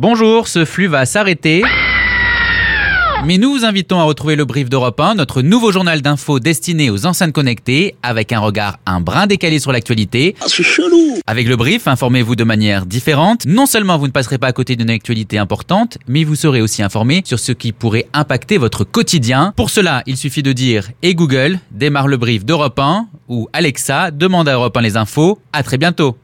Bonjour, ce flux va s'arrêter. Mais nous vous invitons à retrouver le brief d'Europe 1, notre nouveau journal d'infos destiné aux enceintes connectées, avec un regard un brin décalé sur l'actualité. Ah, c'est chelou Avec le brief, informez-vous de manière différente. Non seulement vous ne passerez pas à côté d'une actualité importante, mais vous serez aussi informé sur ce qui pourrait impacter votre quotidien. Pour cela, il suffit de dire « Et Google, démarre le brief d'Europe 1 » ou « Alexa, demande à Europe 1 les infos ». À très bientôt